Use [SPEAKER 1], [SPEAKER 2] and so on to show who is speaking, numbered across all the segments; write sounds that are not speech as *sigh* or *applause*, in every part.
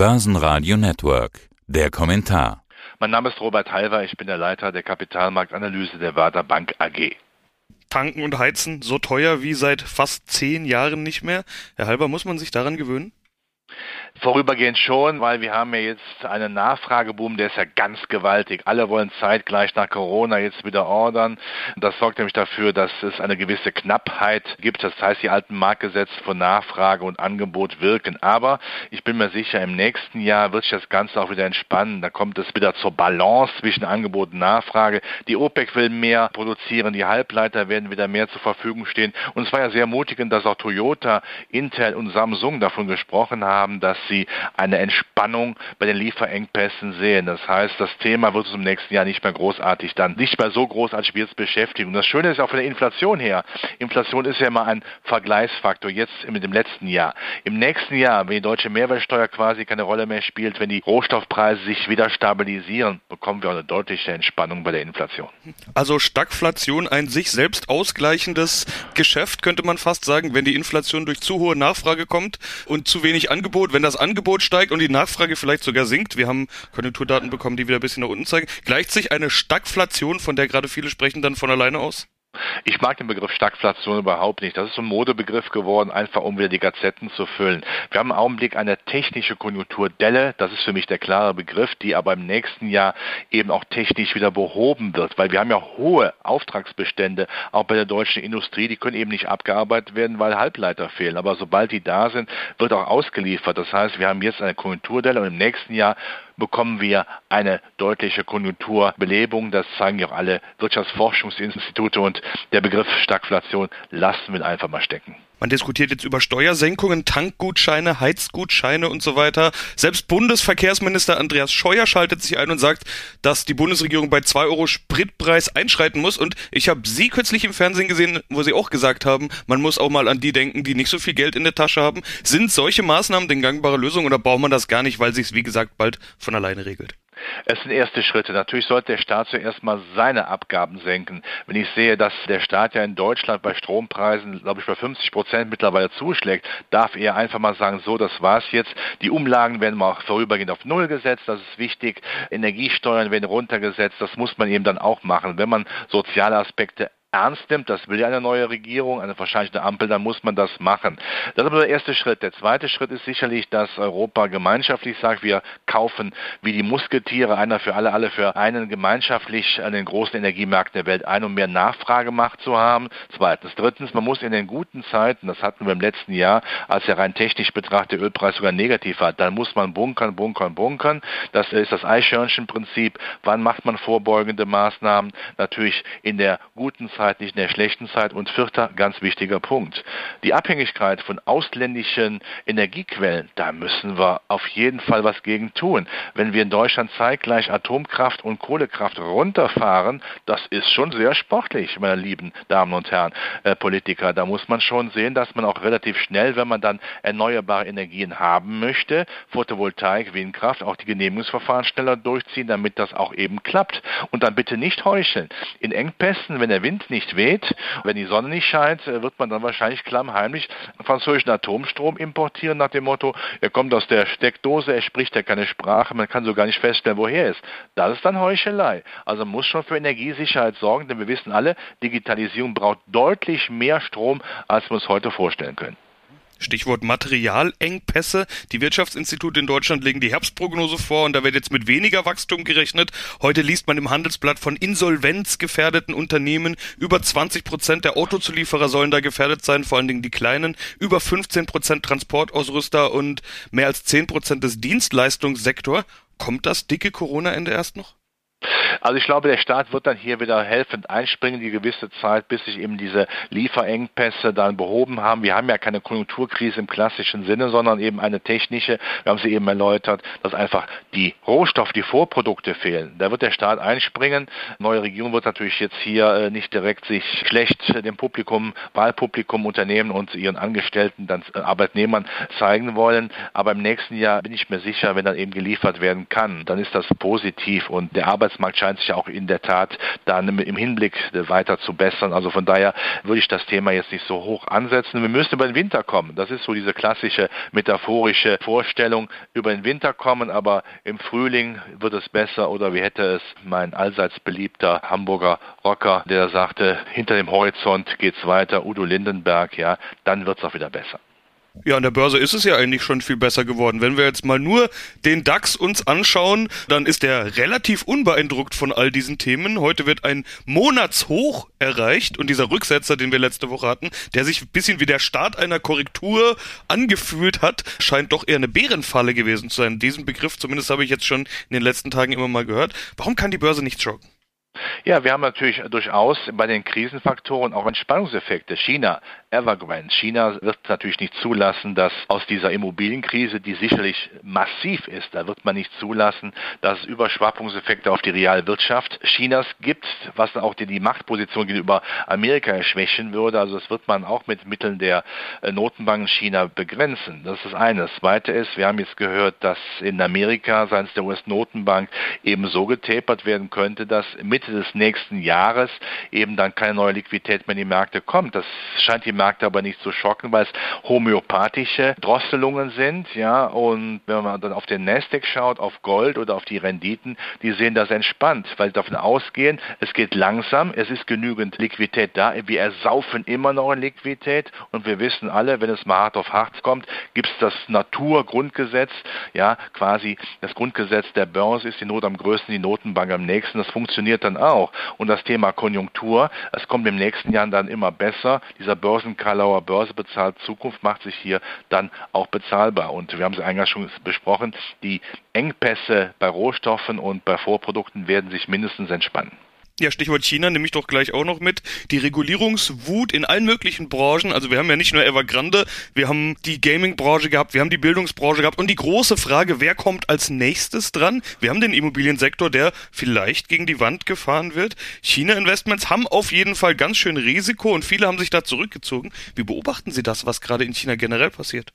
[SPEAKER 1] Börsenradio Network. Der Kommentar.
[SPEAKER 2] Mein Name ist Robert Halver, ich bin der Leiter der Kapitalmarktanalyse der Warta Bank AG.
[SPEAKER 3] Tanken und Heizen so teuer wie seit fast zehn Jahren nicht mehr. Herr Halber, muss man sich daran gewöhnen?
[SPEAKER 2] Vorübergehend schon, weil wir haben ja jetzt einen Nachfrageboom, der ist ja ganz gewaltig. Alle wollen zeitgleich nach Corona jetzt wieder ordern. Das sorgt nämlich dafür, dass es eine gewisse Knappheit gibt. Das heißt, die alten Marktgesetze von Nachfrage und Angebot wirken. Aber ich bin mir sicher, im nächsten Jahr wird sich das Ganze auch wieder entspannen. Da kommt es wieder zur Balance zwischen Angebot und Nachfrage. Die OPEC will mehr produzieren, die Halbleiter werden wieder mehr zur Verfügung stehen. Und es war ja sehr mutigend, dass auch Toyota, Intel und Samsung davon gesprochen haben, dass sie eine Entspannung bei den Lieferengpässen sehen. Das heißt, das Thema wird uns im nächsten Jahr nicht mehr großartig dann, nicht mehr so großartig wie jetzt beschäftigen. Und das Schöne ist auch von der Inflation her. Inflation ist ja immer ein Vergleichsfaktor, jetzt mit dem letzten Jahr. Im nächsten Jahr, wenn die deutsche Mehrwertsteuer quasi keine Rolle mehr spielt, wenn die Rohstoffpreise sich wieder stabilisieren, bekommen wir eine deutliche Entspannung bei der Inflation.
[SPEAKER 3] Also Stagflation ein sich selbst ausgleichendes Geschäft, könnte man fast sagen, wenn die Inflation durch zu hohe Nachfrage kommt und zu wenig Angebot, wenn das Angebot steigt und die Nachfrage vielleicht sogar sinkt, wir haben Konjunkturdaten bekommen, die wieder ein bisschen nach unten zeigen, gleicht sich eine Stagflation, von der gerade viele sprechen, dann von alleine aus?
[SPEAKER 2] Ich mag den Begriff Stagflation überhaupt nicht. Das ist so ein Modebegriff geworden, einfach um wieder die Gazetten zu füllen. Wir haben im Augenblick eine technische Konjunkturdelle, das ist für mich der klare Begriff, die aber im nächsten Jahr eben auch technisch wieder behoben wird, weil wir haben ja hohe Auftragsbestände, auch bei der deutschen Industrie, die können eben nicht abgearbeitet werden, weil Halbleiter fehlen. Aber sobald die da sind, wird auch ausgeliefert. Das heißt, wir haben jetzt eine Konjunkturdelle und im nächsten Jahr bekommen wir eine deutliche Konjunkturbelebung. Das zeigen ja auch alle Wirtschaftsforschungsinstitute und der Begriff Stagflation lassen wir einfach mal stecken.
[SPEAKER 3] Man diskutiert jetzt über Steuersenkungen, Tankgutscheine, Heizgutscheine und so weiter. Selbst Bundesverkehrsminister Andreas Scheuer schaltet sich ein und sagt, dass die Bundesregierung bei 2 Euro Spritpreis einschreiten muss. Und ich habe Sie kürzlich im Fernsehen gesehen, wo Sie auch gesagt haben, man muss auch mal an die denken, die nicht so viel Geld in der Tasche haben. Sind solche Maßnahmen denn gangbare Lösung oder braucht man das gar nicht, weil sich es, wie gesagt, bald von alleine regelt?
[SPEAKER 2] Es sind erste Schritte. Natürlich sollte der Staat zuerst mal seine Abgaben senken. Wenn ich sehe, dass der Staat ja in Deutschland bei Strompreisen, glaube ich, bei 50 Prozent mittlerweile zuschlägt, darf er einfach mal sagen, so, das war's jetzt. Die Umlagen werden mal vorübergehend auf Null gesetzt, das ist wichtig. Energiesteuern werden runtergesetzt, das muss man eben dann auch machen. Wenn man soziale Aspekte ernst nimmt, das will ja eine neue Regierung, eine wahrscheinlich eine Ampel, dann muss man das machen. Das ist aber der erste Schritt. Der zweite Schritt ist sicherlich, dass Europa gemeinschaftlich sagt, wir kaufen wie die Musketiere, einer für alle, alle für einen gemeinschaftlich an den großen Energiemärkten der Welt ein, um mehr Nachfragemacht zu haben. Zweitens. Drittens, man muss in den guten Zeiten, das hatten wir im letzten Jahr, als er rein technisch betrachtet der Ölpreis sogar negativ war, dann muss man bunkern, bunkern, bunkern. Das ist das Eichhörnchenprinzip. Wann macht man vorbeugende Maßnahmen? Natürlich in der guten Zeit Zeit, nicht in der schlechten Zeit. Und vierter, ganz wichtiger Punkt. Die Abhängigkeit von ausländischen Energiequellen, da müssen wir auf jeden Fall was gegen tun. Wenn wir in Deutschland zeitgleich Atomkraft und Kohlekraft runterfahren, das ist schon sehr sportlich, meine lieben Damen und Herren äh, Politiker. Da muss man schon sehen, dass man auch relativ schnell, wenn man dann erneuerbare Energien haben möchte, Photovoltaik, Windkraft, auch die Genehmigungsverfahren schneller durchziehen, damit das auch eben klappt. Und dann bitte nicht heucheln. In Engpässen, wenn der Wind nicht weht, wenn die Sonne nicht scheint, äh, wird man dann wahrscheinlich klammheimlich französischen Atomstrom importieren nach dem Motto, er kommt aus der Steckdose, er spricht ja keine Sprache, man kann so gar nicht feststellen, woher er ist. Das ist dann Heuchelei. Also man muss schon für Energiesicherheit sorgen, denn wir wissen alle, Digitalisierung braucht deutlich mehr Strom, als wir uns heute vorstellen können.
[SPEAKER 3] Stichwort Materialengpässe. Die Wirtschaftsinstitute in Deutschland legen die Herbstprognose vor und da wird jetzt mit weniger Wachstum gerechnet. Heute liest man im Handelsblatt von insolvenzgefährdeten Unternehmen. Über 20 Prozent der Autozulieferer sollen da gefährdet sein, vor allen Dingen die kleinen. Über 15 Prozent Transportausrüster und mehr als 10 Prozent des Dienstleistungssektors. Kommt das dicke Corona-Ende erst noch?
[SPEAKER 2] Also ich glaube, der Staat wird dann hier wieder helfend einspringen, die gewisse Zeit, bis sich eben diese Lieferengpässe dann behoben haben. Wir haben ja keine Konjunkturkrise im klassischen Sinne, sondern eben eine technische. Wir haben sie eben erläutert, dass einfach die Rohstoffe, die Vorprodukte fehlen. Da wird der Staat einspringen. Neue Regierung wird natürlich jetzt hier äh, nicht direkt sich schlecht dem Publikum, Wahlpublikum, Unternehmen und ihren Angestellten, dann äh, Arbeitnehmern zeigen wollen. Aber im nächsten Jahr bin ich mir sicher, wenn dann eben geliefert werden kann, dann ist das positiv und der Arbeitsmarkt scheint sich auch in der Tat dann im Hinblick weiter zu bessern. Also von daher würde ich das Thema jetzt nicht so hoch ansetzen. Wir müssen über den Winter kommen. Das ist so diese klassische metaphorische Vorstellung, über den Winter kommen, aber im Frühling wird es besser oder wie hätte es mein allseits beliebter Hamburger Rocker, der sagte, hinter dem Horizont geht's weiter, Udo Lindenberg, ja, dann wird's auch wieder besser.
[SPEAKER 3] Ja, an der Börse ist es ja eigentlich schon viel besser geworden. Wenn wir jetzt mal nur den DAX uns anschauen, dann ist er relativ unbeeindruckt von all diesen Themen. Heute wird ein Monatshoch erreicht und dieser Rücksetzer, den wir letzte Woche hatten, der sich ein bisschen wie der Start einer Korrektur angefühlt hat, scheint doch eher eine Bärenfalle gewesen zu sein. Diesen Begriff zumindest habe ich jetzt schon in den letzten Tagen immer mal gehört. Warum kann die Börse nicht schocken?
[SPEAKER 2] Ja, wir haben natürlich durchaus bei den Krisenfaktoren auch Entspannungseffekte. China, Evergrande. China wird natürlich nicht zulassen, dass aus dieser Immobilienkrise, die sicherlich massiv ist, da wird man nicht zulassen, dass es Überschwappungseffekte auf die Realwirtschaft Chinas gibt, was auch die, Machtposition gegenüber Amerika schwächen würde. Also das wird man auch mit Mitteln der äh, Notenbanken China begrenzen. Das ist das eine. Das zweite ist, wir haben jetzt gehört, dass in Amerika seitens der US-Notenbank eben so getapert werden könnte, dass Mitte des nächsten Jahres eben dann keine neue Liquidität mehr in die Märkte kommt. Das scheint die Märkte aber nicht zu schocken, weil es homöopathische Drosselungen sind, ja, und wenn man dann auf den Nasdaq schaut, auf Gold oder auf die Renditen, die sehen das entspannt, weil sie davon ausgehen, es geht langsam, es ist genügend Liquidität da, wir ersaufen immer noch in Liquidität und wir wissen alle, wenn es mal hart auf hart kommt, gibt es das Naturgrundgesetz, ja, quasi das Grundgesetz der Börse ist die Not am größten, die Notenbank am nächsten, das funktioniert dann auch. Und das Thema Konjunktur, es kommt im nächsten Jahr dann immer besser, dieser Börsen Karlauer Börse bezahlt Zukunft macht sich hier dann auch bezahlbar. Und wir haben es eingangs schon besprochen, die Engpässe bei Rohstoffen und bei Vorprodukten werden sich mindestens entspannen.
[SPEAKER 3] Ja, Stichwort China nehme ich doch gleich auch noch mit. Die Regulierungswut in allen möglichen Branchen. Also wir haben ja nicht nur Evergrande, wir haben die Gaming-Branche gehabt, wir haben die Bildungsbranche gehabt und die große Frage, wer kommt als nächstes dran? Wir haben den Immobiliensektor, der vielleicht gegen die Wand gefahren wird. China-Investments haben auf jeden Fall ganz schön Risiko und viele haben sich da zurückgezogen. Wie beobachten Sie das, was gerade in China generell passiert?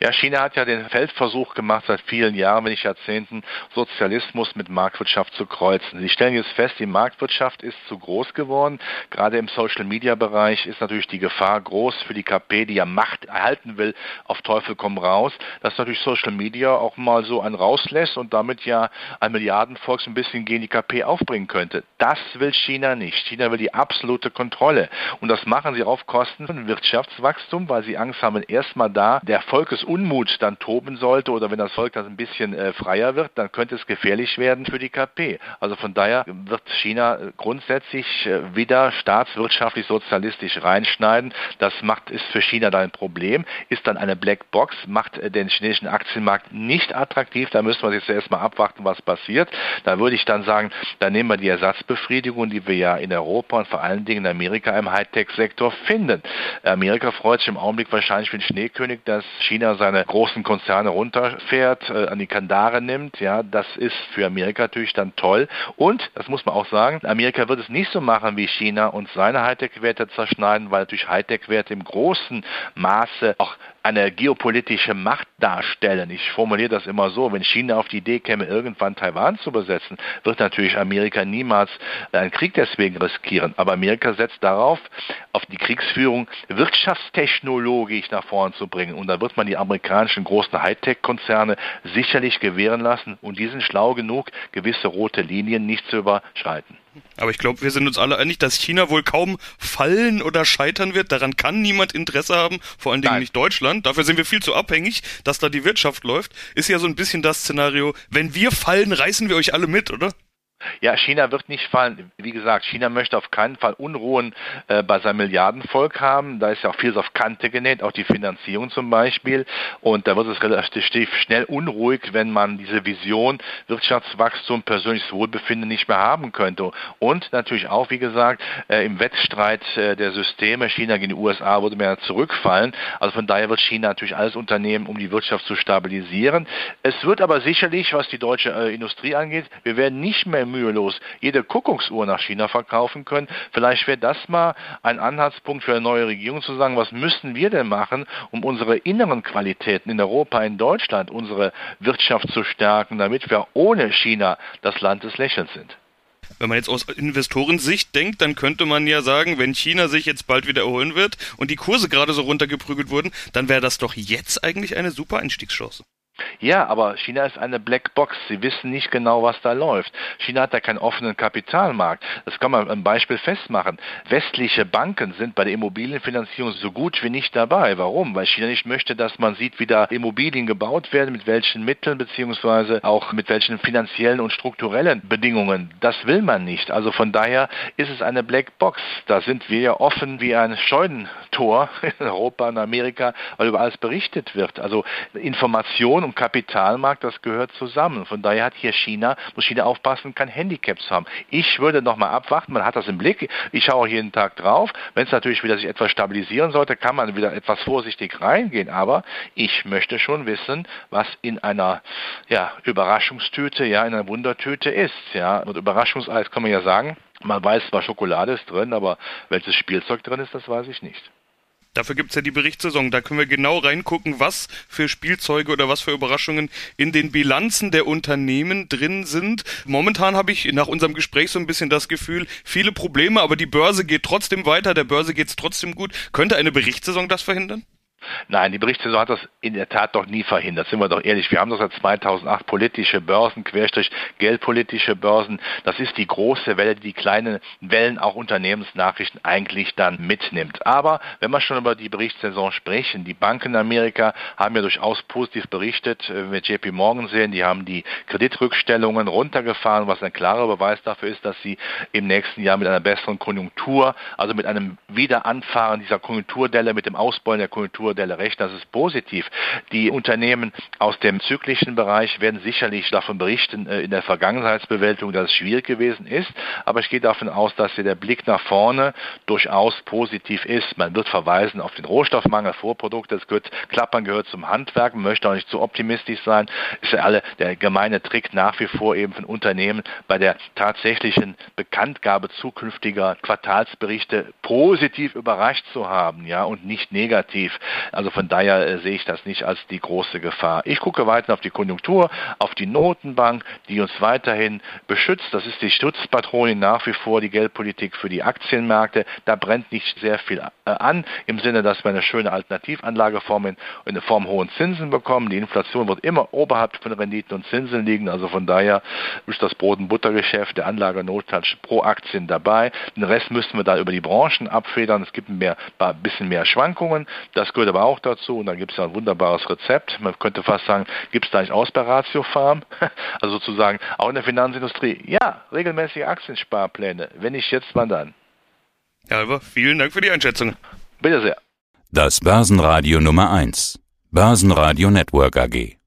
[SPEAKER 2] Ja, China hat ja den Feldversuch gemacht seit vielen Jahren, wenn nicht Jahrzehnten, Sozialismus mit Marktwirtschaft zu kreuzen. Sie stellen jetzt fest, die Marktwirtschaft ist zu groß geworden. Gerade im Social-Media-Bereich ist natürlich die Gefahr groß für die KP, die ja Macht erhalten will, auf Teufel komm raus, dass natürlich Social Media auch mal so einen rauslässt und damit ja ein Milliardenvolk so ein bisschen gegen die KP aufbringen könnte. Das will China nicht. China will die absolute Kontrolle. Und das machen sie auf Kosten von Wirtschaftswachstum, weil sie Angst haben, erstmal da der Volk Volkesunmut dann toben sollte oder wenn das Volk dann ein bisschen äh, freier wird, dann könnte es gefährlich werden für die KP. Also von daher wird China äh, grundsätzlich äh, wieder staatswirtschaftlich sozialistisch reinschneiden. Das macht, ist für China dann ein Problem, ist dann eine Blackbox, macht äh, den chinesischen Aktienmarkt nicht attraktiv. Da müssen wir jetzt erstmal abwarten, was passiert. Da würde ich dann sagen, da nehmen wir die Ersatzbefriedigung, die wir ja in Europa und vor allen Dingen in Amerika im Hightech-Sektor finden. Amerika freut sich im Augenblick wahrscheinlich wie ein Schneekönig, dass China seine großen Konzerne runterfährt, äh, an die Kandare nimmt, ja, das ist für Amerika natürlich dann toll. Und, das muss man auch sagen, Amerika wird es nicht so machen wie China und seine Hightech-Werte zerschneiden, weil natürlich Hightech-Werte im großen Maße auch eine geopolitische Macht darstellen. Ich formuliere das immer so, wenn China auf die Idee käme, irgendwann Taiwan zu besetzen, wird natürlich Amerika niemals einen Krieg deswegen riskieren. Aber Amerika setzt darauf, auf die Kriegsführung wirtschaftstechnologisch nach vorn zu bringen. Und da wird man die amerikanischen großen Hightech-Konzerne sicherlich gewähren lassen und die sind schlau genug, gewisse rote Linien nicht zu überschreiten.
[SPEAKER 3] Aber ich glaube, wir sind uns alle einig, dass China wohl kaum fallen oder scheitern wird. Daran kann niemand Interesse haben, vor allen Dingen Nein. nicht Deutschland. Dafür sind wir viel zu abhängig, dass da die Wirtschaft läuft. Ist ja so ein bisschen das Szenario, wenn wir fallen, reißen wir euch alle mit, oder?
[SPEAKER 2] Ja, China wird nicht fallen. Wie gesagt, China möchte auf keinen Fall Unruhen äh, bei seinem Milliardenvolk haben. Da ist ja auch vieles auf Kante genäht, auch die Finanzierung zum Beispiel. Und da wird es relativ schnell unruhig, wenn man diese Vision Wirtschaftswachstum, persönliches Wohlbefinden nicht mehr haben könnte. Und natürlich auch, wie gesagt, äh, im Wettstreit äh, der Systeme, China gegen die USA, würde mehr zurückfallen. Also von daher wird China natürlich alles unternehmen, um die Wirtschaft zu stabilisieren. Es wird aber sicherlich, was die deutsche äh, Industrie angeht, wir werden nicht mehr mühelos jede Kuckucksuhr nach China verkaufen können. Vielleicht wäre das mal ein Anhaltspunkt für eine neue Regierung zu sagen, was müssen wir denn machen, um unsere inneren Qualitäten in Europa, in Deutschland, unsere Wirtschaft zu stärken, damit wir ohne China das Land des Lächelns sind.
[SPEAKER 3] Wenn man jetzt aus Investorensicht denkt, dann könnte man ja sagen, wenn China sich jetzt bald wieder erholen wird und die Kurse gerade so runtergeprügelt wurden, dann wäre das doch jetzt eigentlich eine super Einstiegschance.
[SPEAKER 2] Ja, aber China ist eine Blackbox. Sie wissen nicht genau, was da läuft. China hat da keinen offenen Kapitalmarkt. Das kann man am Beispiel festmachen. Westliche Banken sind bei der Immobilienfinanzierung so gut wie nicht dabei. Warum? Weil China nicht möchte, dass man sieht, wie da Immobilien gebaut werden, mit welchen Mitteln beziehungsweise auch mit welchen finanziellen und strukturellen Bedingungen. Das will man nicht. Also von daher ist es eine Blackbox. Da sind wir ja offen wie ein Scheunentor *laughs* in Europa und Amerika, weil über alles berichtet wird. Also Information und Kapitalmarkt, das gehört zusammen. Von daher hat hier China, muss China aufpassen, kein Handicaps haben. Ich würde nochmal abwarten, man hat das im Blick, ich schaue jeden Tag drauf. Wenn es natürlich wieder sich etwas stabilisieren sollte, kann man wieder etwas vorsichtig reingehen. Aber ich möchte schon wissen, was in einer ja, Überraschungstüte, ja, in einer Wundertüte ist. Ja. Und Überraschungseis kann man ja sagen, man weiß zwar, Schokolade ist drin, aber welches Spielzeug drin ist, das weiß ich nicht.
[SPEAKER 3] Dafür gibt's ja die Berichtssaison. Da können wir genau reingucken, was für Spielzeuge oder was für Überraschungen in den Bilanzen der Unternehmen drin sind. Momentan habe ich nach unserem Gespräch so ein bisschen das Gefühl, viele Probleme, aber die Börse geht trotzdem weiter, der Börse geht's trotzdem gut. Könnte eine Berichtssaison das verhindern?
[SPEAKER 2] Nein, die Berichtssaison hat das in der Tat doch nie verhindert. Sind wir doch ehrlich. Wir haben doch seit 2008 politische Börsen, Querstrich geldpolitische Börsen. Das ist die große Welle, die die kleinen Wellen auch Unternehmensnachrichten eigentlich dann mitnimmt. Aber wenn wir schon über die Berichtssaison sprechen, die Banken in Amerika haben ja durchaus positiv berichtet. Wenn wir JP Morgan sehen, die haben die Kreditrückstellungen runtergefahren, was ein klarer Beweis dafür ist, dass sie im nächsten Jahr mit einer besseren Konjunktur, also mit einem Wiederanfahren dieser Konjunkturdelle, mit dem Ausbeulen der Konjunktur Konjunkturdelle recht, das ist positiv. Die Unternehmen aus dem zyklischen Bereich werden sicherlich davon berichten äh, in der Vergangenheitsbewältigung, dass es schwierig gewesen ist, aber ich gehe davon aus, dass der Blick nach vorne durchaus positiv ist. Man wird verweisen auf den Rohstoffmangel, Vorprodukte, es gehört, Klappern gehört zum Handwerk, man möchte auch nicht zu optimistisch sein, ist ja alle der gemeine Trick nach wie vor eben von Unternehmen bei der tatsächlichen Bekanntgabe zukünftiger Quartalsberichte positiv überrascht zu haben, ja, und nicht negativ. Also von daher äh, sehe ich das nicht als die große Gefahr. Ich gucke weiter auf die Konjunktur, auf die Notenbank, die uns weiterhin beschützt. Das ist die Schutzpatronin nach wie vor, die Geldpolitik für die Aktienmärkte. Da brennt nicht sehr viel äh, an, im Sinne, dass wir eine schöne Alternativanlageform in, in Form hohen Zinsen bekommen. Die Inflation wird immer oberhalb von Renditen und Zinsen liegen. Also von daher ist das Brot- und Buttergeschäft der Anlagernotstand pro Aktien dabei. Den Rest müssen wir dann über die Branchen abfedern. Es gibt ein bisschen mehr Schwankungen. Das gehört aber auch dazu. Und dann gibt es ja ein wunderbares Rezept. Man könnte fast sagen, gibt es da nicht aus bei Ratio Farm? *laughs* Also sozusagen auch in der Finanzindustrie. Ja, regelmäßige Aktiensparpläne. Wenn nicht jetzt, wann dann?
[SPEAKER 3] Herr Alber, vielen Dank für die Einschätzung.
[SPEAKER 2] Bitte sehr.
[SPEAKER 1] Das Börsenradio Nummer 1. Börsenradio Network AG.